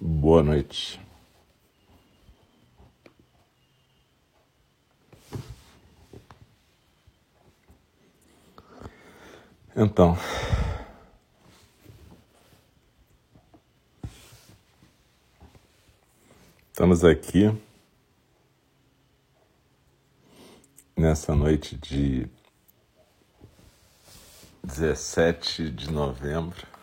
Boa noite. Então, estamos aqui nessa noite de 17 de novembro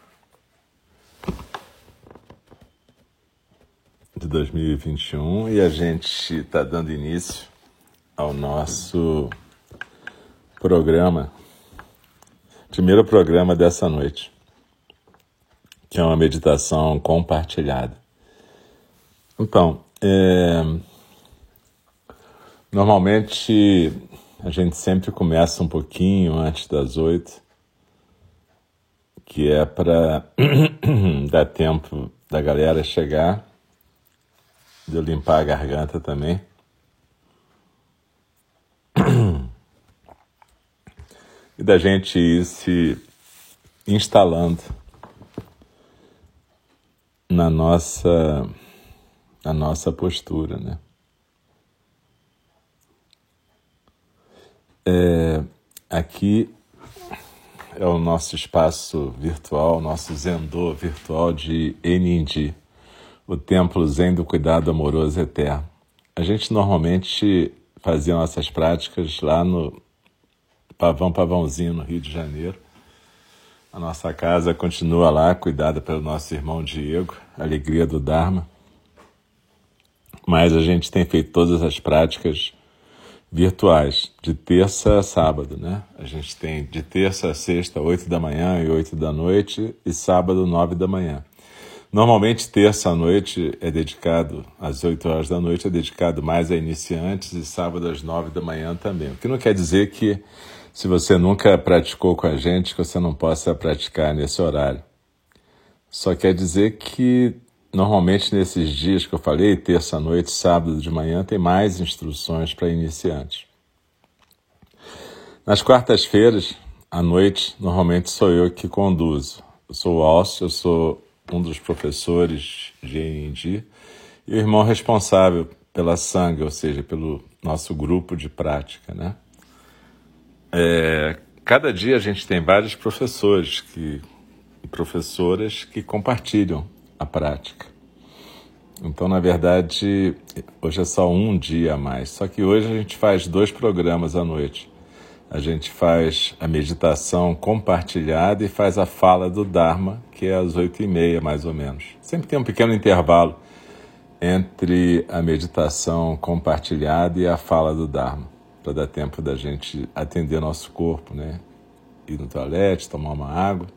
de 2021 e a gente está dando início ao nosso programa, primeiro programa dessa noite, que é uma meditação compartilhada. Então, é, normalmente a gente sempre começa um pouquinho antes das oito, que é para dar tempo da galera chegar de eu limpar a garganta também. E da gente ir se instalando na nossa, na nossa postura, né? É, aqui é o nosso espaço virtual, nosso Zendô virtual de Enindi o templo Zen do Cuidado Amoroso Eterno. A gente normalmente fazia nossas práticas lá no Pavão Pavãozinho, no Rio de Janeiro. A nossa casa continua lá, cuidada pelo nosso irmão Diego, Alegria do Dharma. Mas a gente tem feito todas as práticas virtuais, de terça a sábado, né? A gente tem de terça a sexta, oito da manhã e oito da noite, e sábado, nove da manhã. Normalmente, terça à noite é dedicado, às 8 horas da noite, é dedicado mais a iniciantes e sábado às 9 da manhã também. O que não quer dizer que, se você nunca praticou com a gente, que você não possa praticar nesse horário. Só quer dizer que, normalmente, nesses dias que eu falei, terça à noite, sábado de manhã, tem mais instruções para iniciantes. Nas quartas-feiras, à noite, normalmente sou eu que conduzo. Eu sou o Alcio, eu sou um dos professores de END, e o irmão responsável pela sangue, ou seja, pelo nosso grupo de prática, né? É, cada dia a gente tem vários professores que, e professoras que compartilham a prática. Então, na verdade, hoje é só um dia a mais. Só que hoje a gente faz dois programas à noite a gente faz a meditação compartilhada e faz a fala do Dharma, que é às oito e meia, mais ou menos. Sempre tem um pequeno intervalo entre a meditação compartilhada e a fala do Dharma, para dar tempo da gente atender nosso corpo, né? Ir no toalete, tomar uma água.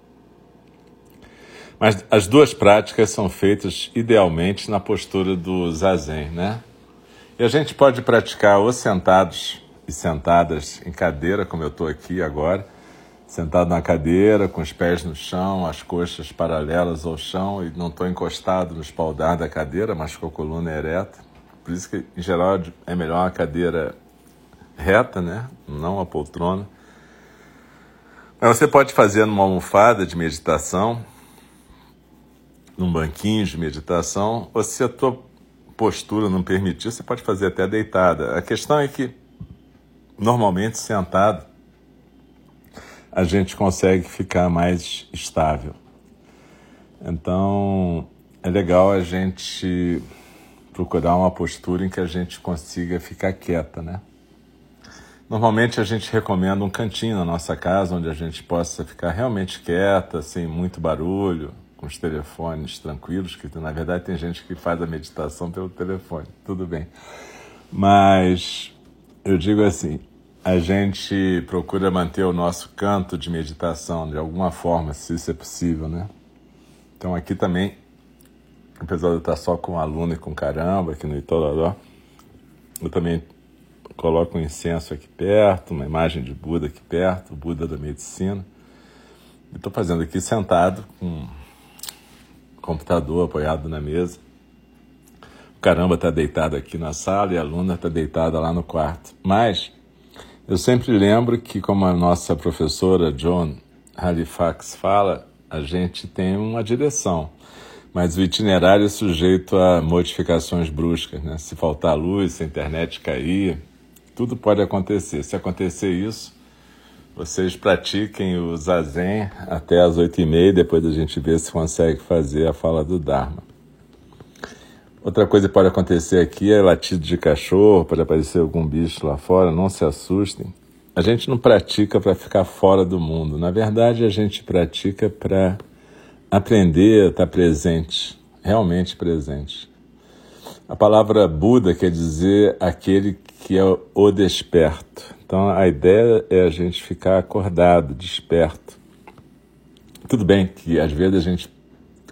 Mas as duas práticas são feitas idealmente na postura do zazen, né? E a gente pode praticar ou sentados e sentadas em cadeira, como eu estou aqui agora, sentado na cadeira, com os pés no chão, as coxas paralelas ao chão e não estou encostado no espaldar da cadeira, mas com a coluna ereta. Por isso que, em geral, é melhor uma cadeira reta, né? Não a poltrona. Mas você pode fazer numa almofada de meditação, num banquinho de meditação, ou se a tua postura não permitir, você pode fazer até deitada. A questão é que normalmente sentado, a gente consegue ficar mais estável. Então, é legal a gente procurar uma postura em que a gente consiga ficar quieta, né? Normalmente a gente recomenda um cantinho na nossa casa onde a gente possa ficar realmente quieta, sem muito barulho, com os telefones tranquilos, que na verdade tem gente que faz a meditação pelo telefone, tudo bem. Mas eu digo assim, a gente procura manter o nosso canto de meditação de alguma forma, se isso é possível, né? Então aqui também, apesar de eu estar só com aluno e com caramba aqui no Itororó, eu também coloco um incenso aqui perto, uma imagem de Buda aqui perto, Buda da medicina. Estou fazendo aqui sentado com computador apoiado na mesa. O caramba está deitado aqui na sala e a aluna está deitada lá no quarto. Mas eu sempre lembro que, como a nossa professora John Halifax fala, a gente tem uma direção. Mas o itinerário é sujeito a modificações bruscas, né? Se faltar luz, se a internet cair, tudo pode acontecer. Se acontecer isso, vocês pratiquem o zazen até as oito e meia, depois a gente vê se consegue fazer a fala do Dharma. Outra coisa que pode acontecer aqui é latido de cachorro, pode aparecer algum bicho lá fora, não se assustem. A gente não pratica para ficar fora do mundo. Na verdade, a gente pratica para aprender a estar presente, realmente presente. A palavra Buda quer dizer aquele que é o desperto. Então a ideia é a gente ficar acordado, desperto. Tudo bem que às vezes a gente,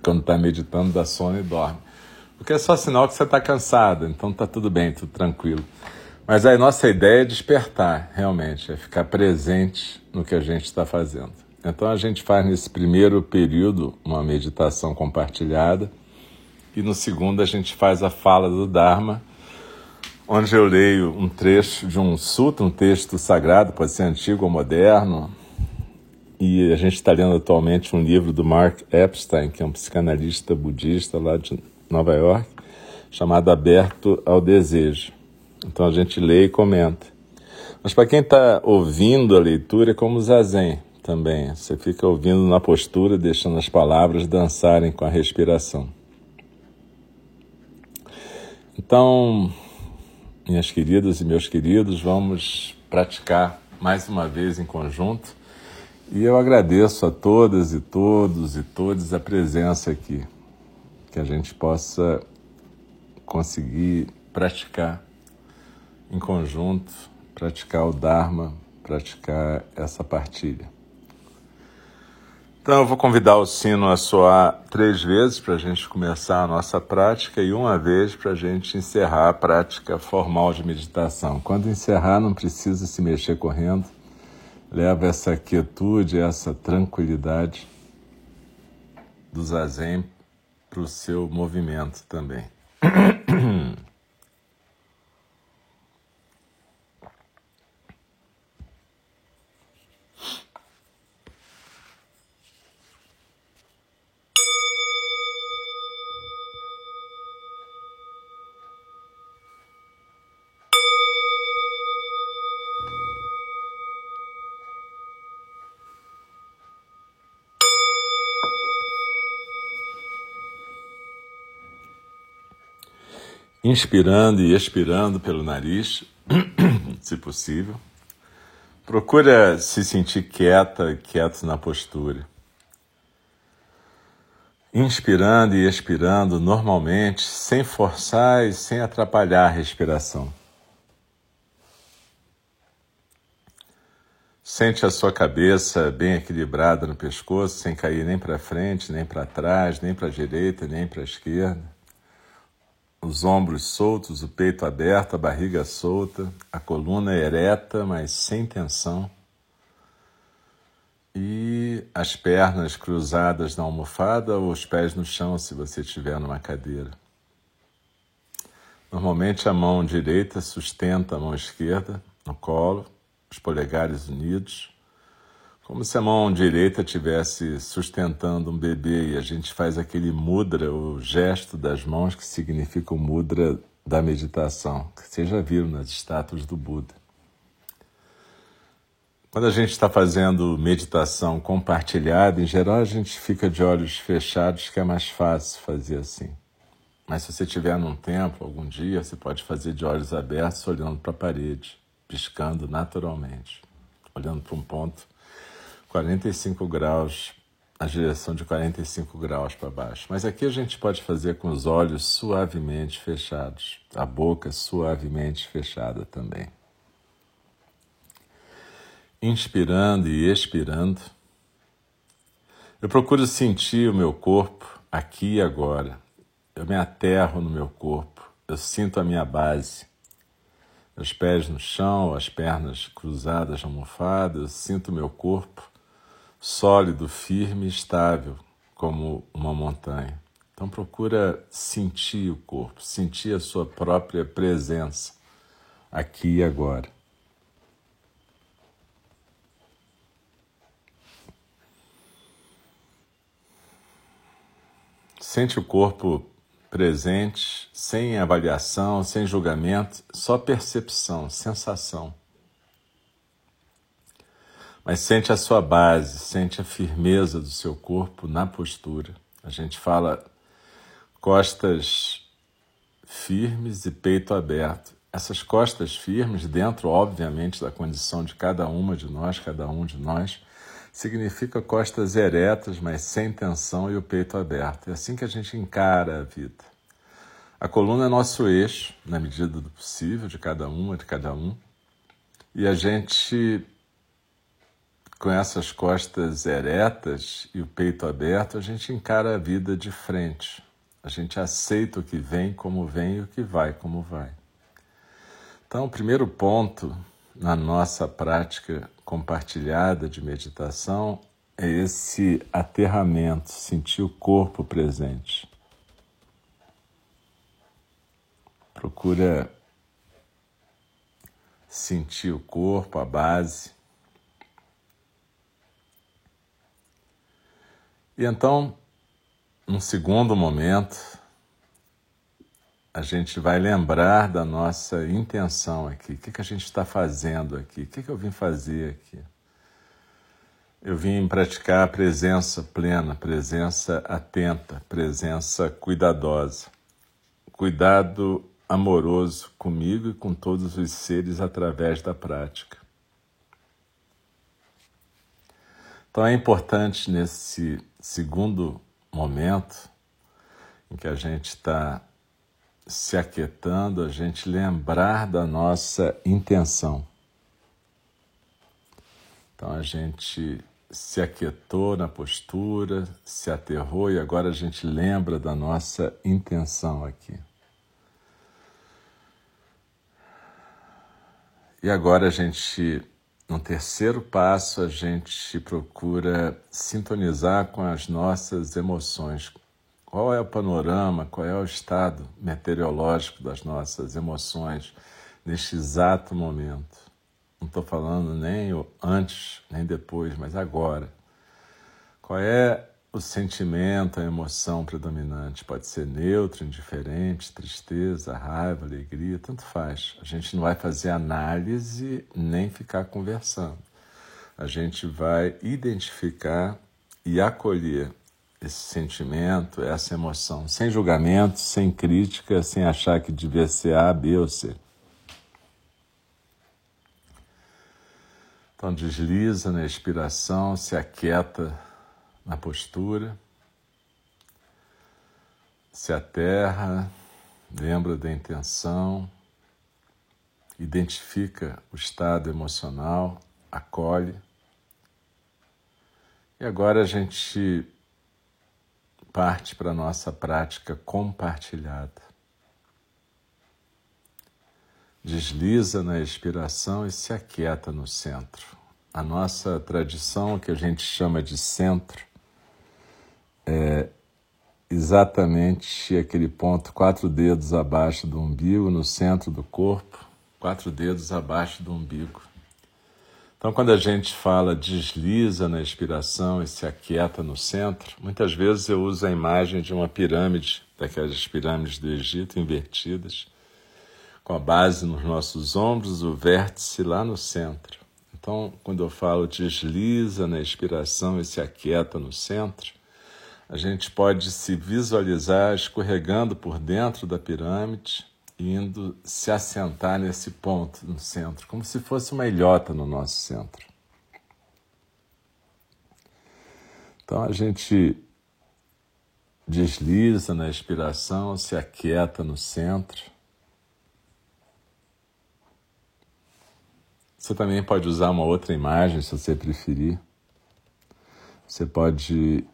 quando está meditando, dá sono e dorme. Porque é só sinal que você está cansado, então está tudo bem, tudo tranquilo. Mas a nossa ideia é despertar, realmente, é ficar presente no que a gente está fazendo. Então a gente faz nesse primeiro período uma meditação compartilhada e no segundo a gente faz a fala do Dharma, onde eu leio um trecho de um sutra, um texto sagrado, pode ser antigo ou moderno, e a gente está lendo atualmente um livro do Mark Epstein, que é um psicanalista budista lá de Nova York, chamado Aberto ao Desejo. Então a gente lê e comenta. Mas para quem está ouvindo a leitura, é como zazen também. Você fica ouvindo na postura, deixando as palavras dançarem com a respiração. Então, minhas queridas e meus queridos, vamos praticar mais uma vez em conjunto. E eu agradeço a todas e todos e todas a presença aqui, que a gente possa conseguir praticar em conjunto, praticar o Dharma, praticar essa partilha. Então eu vou convidar o sino a soar três vezes para a gente começar a nossa prática e uma vez para a gente encerrar a prática formal de meditação. Quando encerrar, não precisa se mexer correndo, leva essa quietude, essa tranquilidade do zazen para o seu movimento também. inspirando e expirando pelo nariz, se possível. Procura se sentir quieta, quieto na postura. Inspirando e expirando normalmente, sem forçar e sem atrapalhar a respiração. Sente a sua cabeça bem equilibrada no pescoço, sem cair nem para frente, nem para trás, nem para a direita, nem para a esquerda os ombros soltos, o peito aberto, a barriga solta, a coluna ereta, mas sem tensão. E as pernas cruzadas na almofada ou os pés no chão, se você estiver numa cadeira. Normalmente a mão direita sustenta a mão esquerda no colo, os polegares unidos como se a mão direita estivesse sustentando um bebê e a gente faz aquele mudra, o gesto das mãos que significa o mudra da meditação, que vocês já viram nas estátuas do Buda. Quando a gente está fazendo meditação compartilhada, em geral a gente fica de olhos fechados, que é mais fácil fazer assim. Mas se você estiver num templo algum dia, você pode fazer de olhos abertos, olhando para a parede, piscando naturalmente, olhando para um ponto 45 graus, a direção de 45 graus para baixo. Mas aqui a gente pode fazer com os olhos suavemente fechados, a boca suavemente fechada também. Inspirando e expirando, eu procuro sentir o meu corpo aqui e agora. Eu me aterro no meu corpo, eu sinto a minha base os pés no chão, as pernas cruzadas na almofada, eu sinto meu corpo sólido, firme estável, como uma montanha. Então procura sentir o corpo, sentir a sua própria presença aqui e agora. Sente o corpo presente, sem avaliação, sem julgamento, só percepção, sensação. Mas sente a sua base, sente a firmeza do seu corpo na postura. A gente fala costas firmes e peito aberto. Essas costas firmes, dentro, obviamente, da condição de cada uma de nós, cada um de nós, significa costas eretas, mas sem tensão e o peito aberto. É assim que a gente encara a vida. A coluna é nosso eixo, na medida do possível, de cada uma, de cada um. E a gente com essas costas eretas e o peito aberto, a gente encara a vida de frente. A gente aceita o que vem como vem e o que vai como vai. Então, o primeiro ponto na nossa prática compartilhada de meditação é esse aterramento, sentir o corpo presente. Procura sentir o corpo, a base. E então, num segundo momento, a gente vai lembrar da nossa intenção aqui. O que, que a gente está fazendo aqui? O que, que eu vim fazer aqui? Eu vim praticar a presença plena, presença atenta, presença cuidadosa. Cuidado amoroso comigo e com todos os seres através da prática. Então é importante nesse segundo momento em que a gente está se aquietando, a gente lembrar da nossa intenção. Então a gente se aquietou na postura, se aterrou e agora a gente lembra da nossa intenção aqui. E agora a gente no terceiro passo, a gente procura sintonizar com as nossas emoções. Qual é o panorama, qual é o estado meteorológico das nossas emoções neste exato momento? Não estou falando nem antes, nem depois, mas agora. Qual é o sentimento, a emoção predominante. Pode ser neutro, indiferente, tristeza, raiva, alegria, tanto faz. A gente não vai fazer análise nem ficar conversando. A gente vai identificar e acolher esse sentimento, essa emoção, sem julgamento, sem crítica, sem achar que devia ser A, B ou C. Então desliza na expiração, se aquieta na postura. Se aterra, lembra da intenção, identifica o estado emocional, acolhe. E agora a gente parte para a nossa prática compartilhada. Desliza na expiração e se aquieta no centro. A nossa tradição, que a gente chama de centro, é exatamente aquele ponto, quatro dedos abaixo do umbigo, no centro do corpo, quatro dedos abaixo do umbigo. Então, quando a gente fala desliza na expiração e se aquieta no centro, muitas vezes eu uso a imagem de uma pirâmide, daquelas pirâmides do Egito invertidas, com a base nos nossos ombros, o vértice lá no centro. Então, quando eu falo desliza na expiração e se aquieta no centro, a gente pode se visualizar escorregando por dentro da pirâmide, indo se assentar nesse ponto no centro, como se fosse uma ilhota no nosso centro. Então a gente desliza na expiração, se aquieta no centro. Você também pode usar uma outra imagem se você preferir. Você pode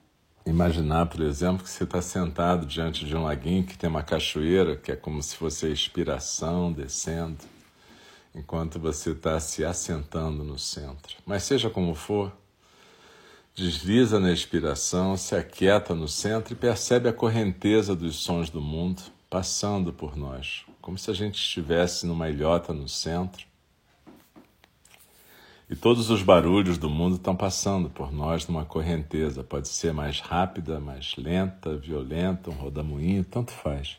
Imaginar, por exemplo, que você está sentado diante de um laguinho que tem uma cachoeira, que é como se fosse a expiração descendo, enquanto você está se assentando no centro. Mas seja como for, desliza na expiração, se aquieta no centro e percebe a correnteza dos sons do mundo passando por nós, como se a gente estivesse numa ilhota no centro E todos os barulhos do mundo estão passando por nós numa correnteza. Pode ser mais rápida, mais lenta, violenta, um rodamuinho, tanto faz.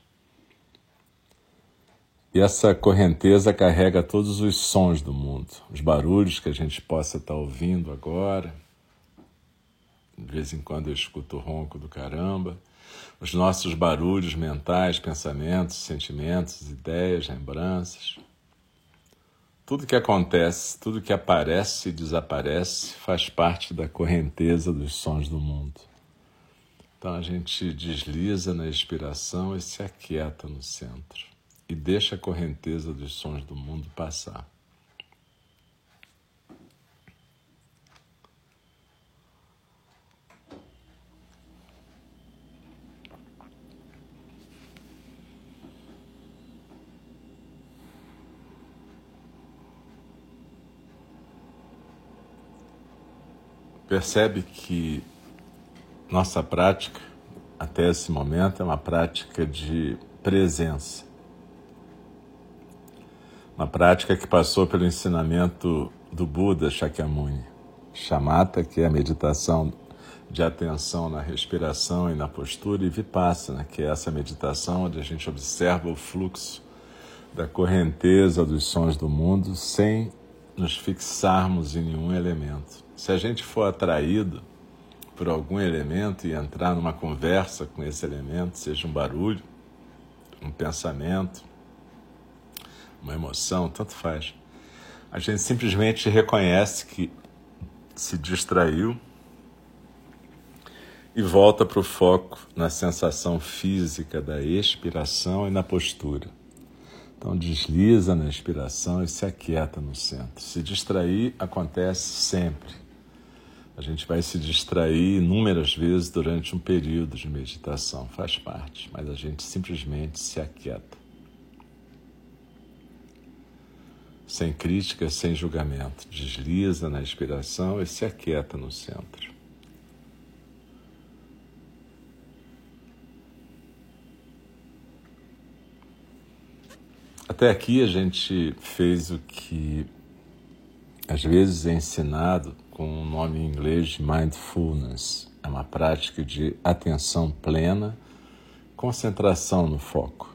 E essa correnteza carrega todos os sons do mundo, os barulhos que a gente possa estar ouvindo agora. De vez em quando eu escuto o ronco do caramba. Os nossos barulhos mentais, pensamentos, sentimentos, ideias, lembranças. Tudo que acontece, tudo que aparece e desaparece faz parte da correnteza dos sons do mundo. Então a gente desliza na expiração e se aquieta no centro e deixa a correnteza dos sons do mundo passar. Percebe que nossa prática, até esse momento, é uma prática de presença uma prática que passou pelo ensinamento do Buda Shakyamuni. Shamatha, que é a meditação de atenção na respiração e na postura, e Vipassana, que é essa meditação onde a gente observa o fluxo da correnteza dos sons do mundo sem nos fixarmos em nenhum elemento. Se a gente for atraído por algum elemento e entrar numa conversa com esse elemento, seja um barulho, um pensamento, uma emoção, tanto faz. A gente simplesmente reconhece que se distraiu e volta para o foco na sensação física da expiração e na postura. Então desliza na expiração e se aquieta no centro. Se distrair acontece sempre. A gente vai se distrair inúmeras vezes durante um período de meditação, faz parte, mas a gente simplesmente se aquieta. sem crítica, sem julgamento. Desliza na inspiração e se aquieta no centro. Até aqui a gente fez o que às vezes é ensinado com o nome em inglês de mindfulness. É uma prática de atenção plena, concentração no foco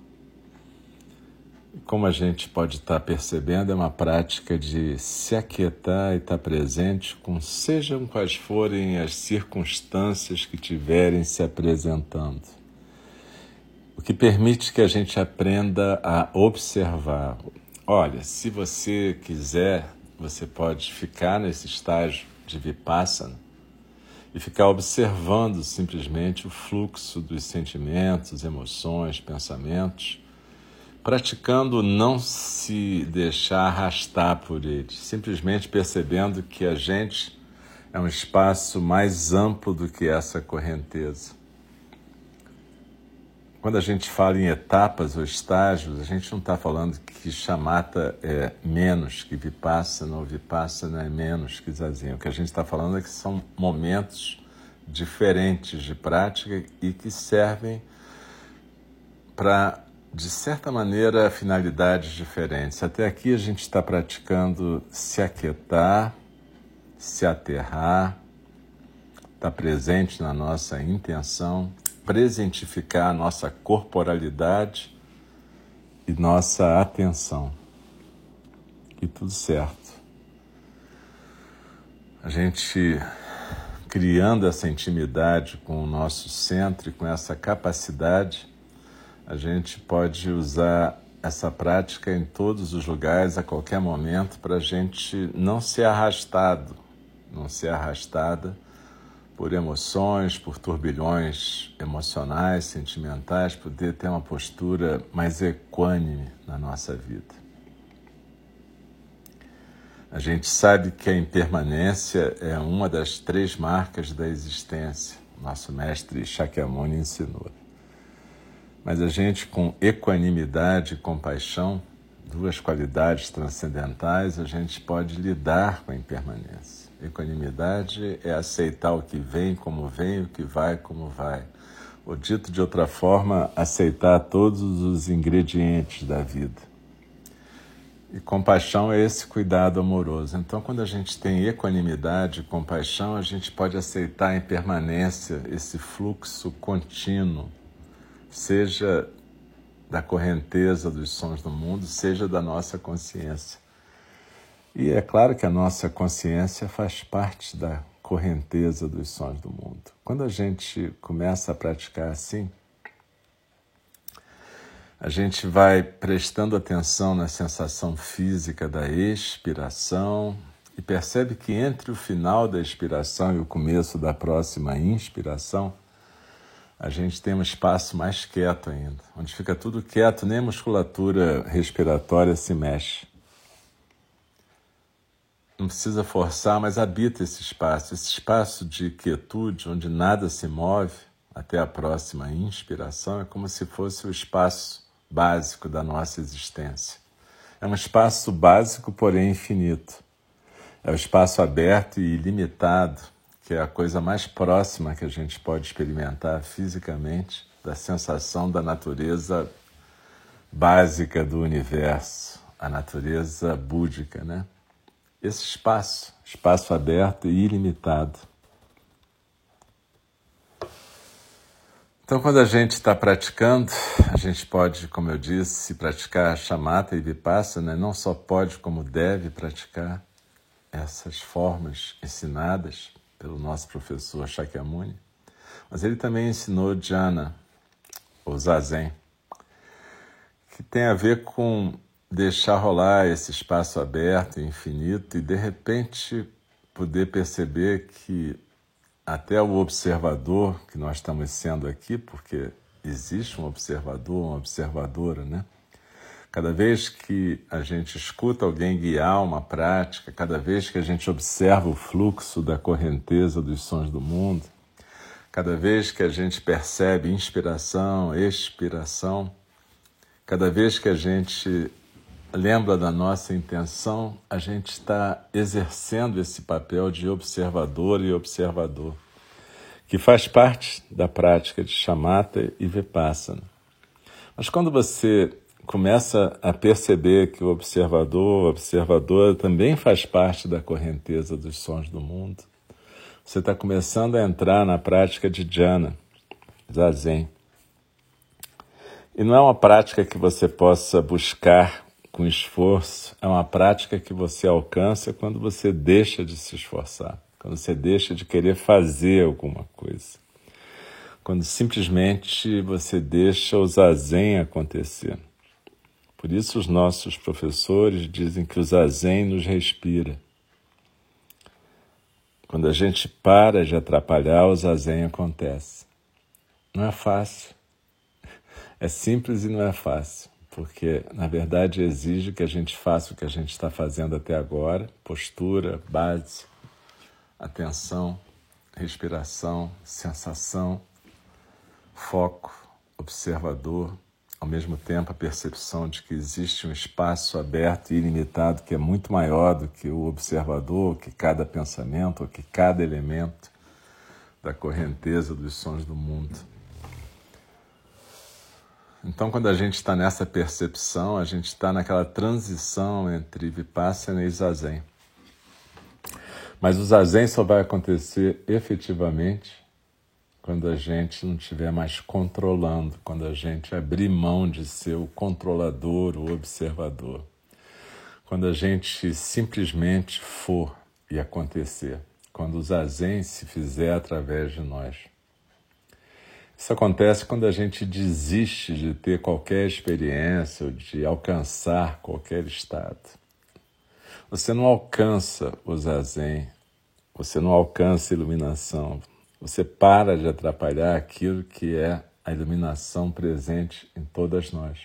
como a gente pode estar percebendo, é uma prática de se aquietar e estar presente com sejam quais forem as circunstâncias que tiverem se apresentando. O que permite que a gente aprenda a observar. Olha, se você quiser, você pode ficar nesse estágio de vipassana e ficar observando simplesmente o fluxo dos sentimentos, emoções, pensamentos praticando não se deixar arrastar por eles, simplesmente percebendo que a gente é um espaço mais amplo do que essa correnteza. Quando a gente fala em etapas ou estágios, a gente não está falando que chamata é menos que vipassana ou vipassana é menos que zazen. O que a gente está falando é que são momentos diferentes de prática e que servem para de certa maneira, finalidades diferentes. Até aqui a gente está praticando se aquietar, se aterrar, estar tá presente na nossa intenção, presentificar nossa corporalidade e nossa atenção. E tudo certo. A gente criando essa intimidade com o nosso centro e com essa capacidade a gente pode usar essa prática em todos os lugares, a qualquer momento, para a gente não ser arrastado, não ser arrastada por emoções, por turbilhões emocionais, sentimentais, poder ter uma postura mais equânime na nossa vida. A gente sabe que a impermanência é uma das três marcas da existência. Nosso mestre Shakyamuni ensinou. Mas a gente, com equanimidade e compaixão, duas qualidades transcendentais, a gente pode lidar com a impermanência. Equanimidade é aceitar o que vem como vem, o que vai como vai. Ou dito de outra forma, aceitar todos os ingredientes da vida. E compaixão é esse cuidado amoroso. Então, quando a gente tem equanimidade, compaixão, a gente pode aceitar em permanência esse fluxo contínuo, seja da correnteza dos sons do mundo, seja da nossa consciência. E é claro que a nossa consciência faz parte da correnteza dos sons do mundo. Quando a gente começa a praticar assim, a gente vai prestando atenção na sensação física da expiração e percebe que entre o final da expiração e o começo da próxima inspiração, a gente tem um espaço mais quieto ainda, onde fica tudo quieto, nem a musculatura respiratória se mexe. Não precisa forçar, mas habita esse espaço, esse espaço de quietude, onde nada se move até a próxima inspiração, é como se fosse o espaço básico da nossa existência. É um espaço básico, porém infinito. É o espaço aberto e ilimitado, que é a coisa mais próxima que a gente pode experimentar fisicamente da sensação da natureza básica do universo, a natureza búdica, né? Esse espaço, espaço aberto e ilimitado. Então, quando a gente está praticando, a gente pode, como eu disse, praticar chamata e vipassana, não só pode, como deve praticar essas formas ensinadas pelo nosso professor Shakyamuni, mas ele também ensinou jhana, ou zazen, que tem a ver com deixar rolar esse espaço aberto, infinito, e de repente poder perceber que até o observador que nós estamos sendo aqui, porque existe um observador, uma observadora, né? Cada vez que a gente escuta alguém guiar uma prática, cada vez que a gente observa o fluxo da correnteza dos sons do mundo, cada vez que a gente percebe inspiração, expiração, cada vez que a gente lembra da nossa intenção, a gente está exercendo esse papel de observador e observador, que faz parte da prática de chamata e vipassana. Mas quando você começa a perceber que o observador, a observadora também faz parte da correnteza dos sons do mundo, você está começando a entrar na prática de jhana, zazen. E não é uma prática que você possa buscar com esforço, é uma prática que você alcança quando você deixa de se esforçar, quando você deixa de querer fazer alguma coisa, quando simplesmente você deixa o zazen acontecer. Por isso, os nossos professores dizem que o zazen nos respira. Quando a gente para de atrapalhar, o zazen acontece. Não é fácil. É simples e não é fácil porque na verdade exige que a gente faça o que a gente está fazendo até agora: postura, base, atenção, respiração, sensação, foco, observador, ao mesmo tempo a percepção de que existe um espaço aberto e ilimitado que é muito maior do que o observador, que cada pensamento, que cada elemento da correnteza dos sons do mundo. Então, quando a gente está nessa percepção, a gente está naquela transição entre Vipassana e Zazen. Mas o Zazen só vai acontecer efetivamente quando a gente não estiver mais controlando, quando a gente abrir mão de ser o controlador, o observador. Quando a gente simplesmente for e acontecer. Quando o Zazen se fizer através de nós. Isso acontece quando a gente desiste de ter qualquer experiência ou de alcançar qualquer estado. Você não alcança o zazen, você não alcança a iluminação, você para de atrapalhar aquilo que é a iluminação presente em todas nós.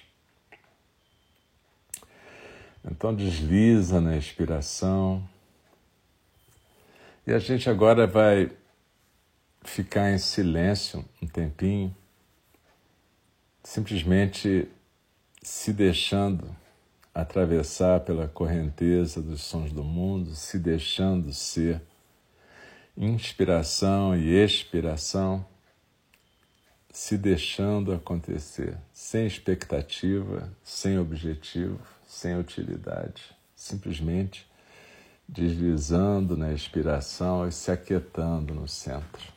Então desliza na expiração. E a gente agora vai ficar em silêncio um tempinho, simplesmente se deixando atravessar pela correnteza dos sons do mundo, se deixando ser inspiração e expiração, se deixando acontecer, sem expectativa, sem objetivo, sem utilidade, simplesmente deslizando na expiração e se aquietando no centro.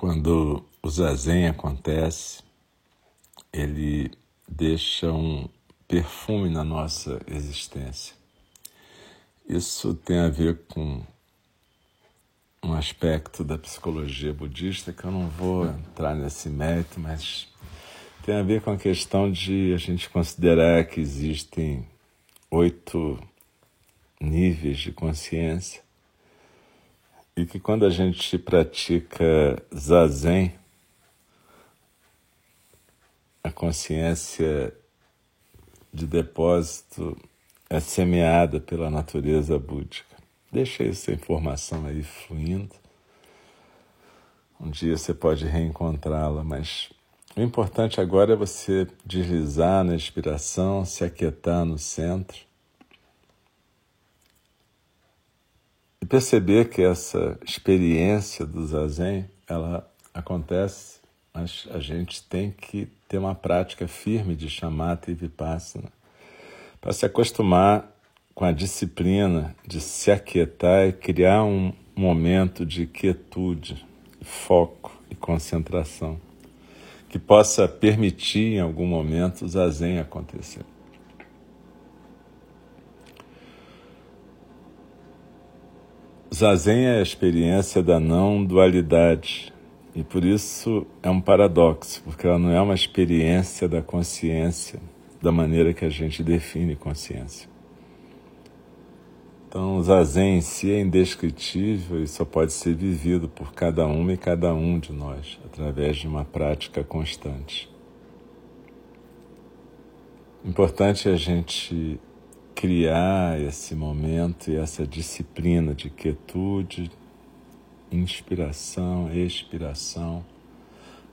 Quando o zazen acontece, ele deixa um perfume na nossa existência. Isso tem a ver com um aspecto da psicologia budista que eu não vou entrar nesse mérito, mas tem a ver com a questão de a gente considerar que existem oito níveis de consciência e que quando a gente pratica zazen, a consciência de depósito é semeada pela natureza búdica. Deixa essa informação aí fluindo. Um dia você pode reencontrá-la, mas o importante agora é você deslizar na inspiração, se aquietar no centro E perceber que essa experiência do zazen, ela acontece, mas a gente tem que ter uma prática firme de chamata e vipassana para se acostumar com a disciplina de se aquietar e criar um momento de quietude, foco e concentração que possa permitir em algum momento o zazen acontecer. Zazen é a experiência da não dualidade e por isso é um paradoxo, porque ela não é uma experiência da consciência da maneira que a gente define consciência. Então, o zazen em si é indescritível e só pode ser vivido por cada uma e cada um de nós através de uma prática constante. Importante é a gente criar esse momento e essa disciplina de quietude, inspiração, expiração,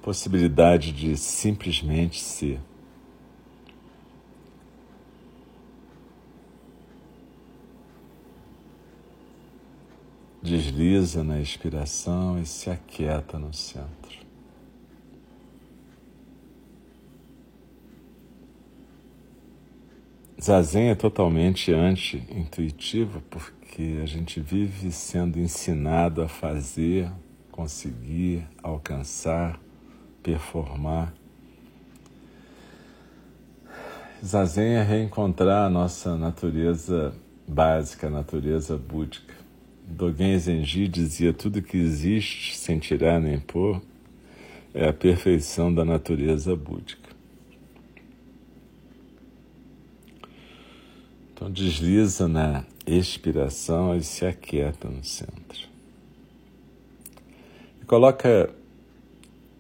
possibilidade de simplesmente ser. Desliza na expiração e se aquieta no centro. Zazen é totalmente anti-intuitivo porque a gente vive sendo ensinado a fazer, conseguir, alcançar, performar. Zazen é reencontrar a nossa natureza básica, a natureza búdica. Dogen Zenji dizia: tudo que existe, sem tirar nem pôr, é a perfeição da natureza búdica. Então desliza na expiração e se aquieta no centro. E coloca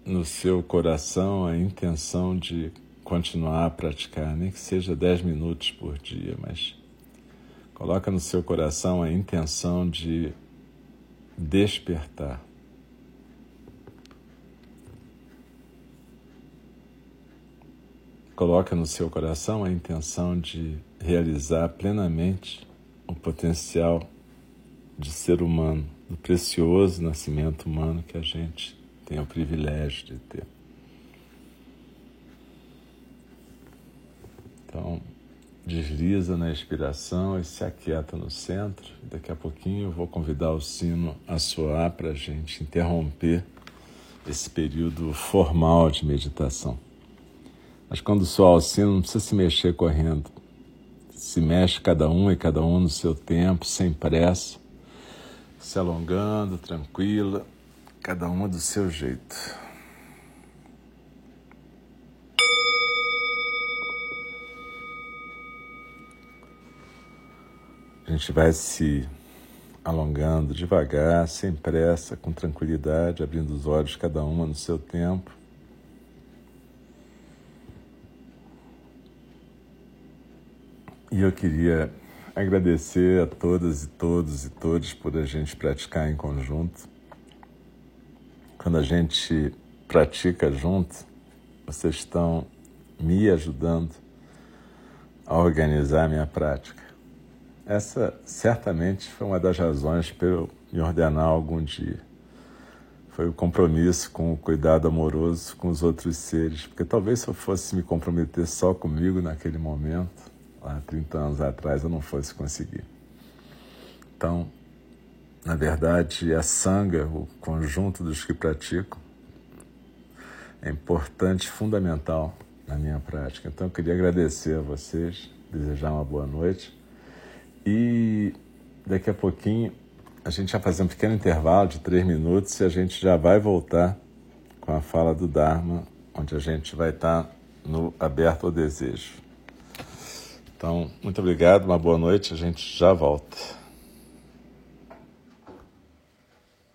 no seu coração a intenção de continuar a praticar, nem que seja 10 minutos por dia, mas coloca no seu coração a intenção de despertar. Coloca no seu coração a intenção de realizar plenamente o potencial de ser humano, do precioso nascimento humano que a gente tem o privilégio de ter. Então, desliza na expiração e se aquieta no centro. Daqui a pouquinho eu vou convidar o sino a soar para a gente interromper esse período formal de meditação. Mas quando soar o sino, não precisa se mexer correndo. Se mexe cada um e cada um no seu tempo, sem pressa, se alongando, tranquila, cada uma do seu jeito. A gente vai se alongando devagar, sem pressa, com tranquilidade, abrindo os olhos cada uma no seu tempo. E eu queria agradecer a todas e todos e todos por a gente praticar em conjunto. Quando a gente pratica junto, vocês estão me ajudando a organizar a minha prática. Essa certamente foi uma das razões para eu me ordenar algum dia. Foi o compromisso com o cuidado amoroso com os outros seres. Porque talvez se eu fosse me comprometer só comigo naquele momento, há 30 anos atrás eu não fosse conseguir. Então, na verdade, a sanga, o conjunto dos que praticam, é importante, fundamental na minha prática. Então, eu queria agradecer a vocês, desejar uma boa noite e daqui a pouquinho a gente vai fazer um pequeno intervalo de três minutos e a gente já vai voltar com a fala do Dharma, onde a gente vai estar no aberto ao desejo. Então, muito obrigado, uma boa noite, a gente já volta.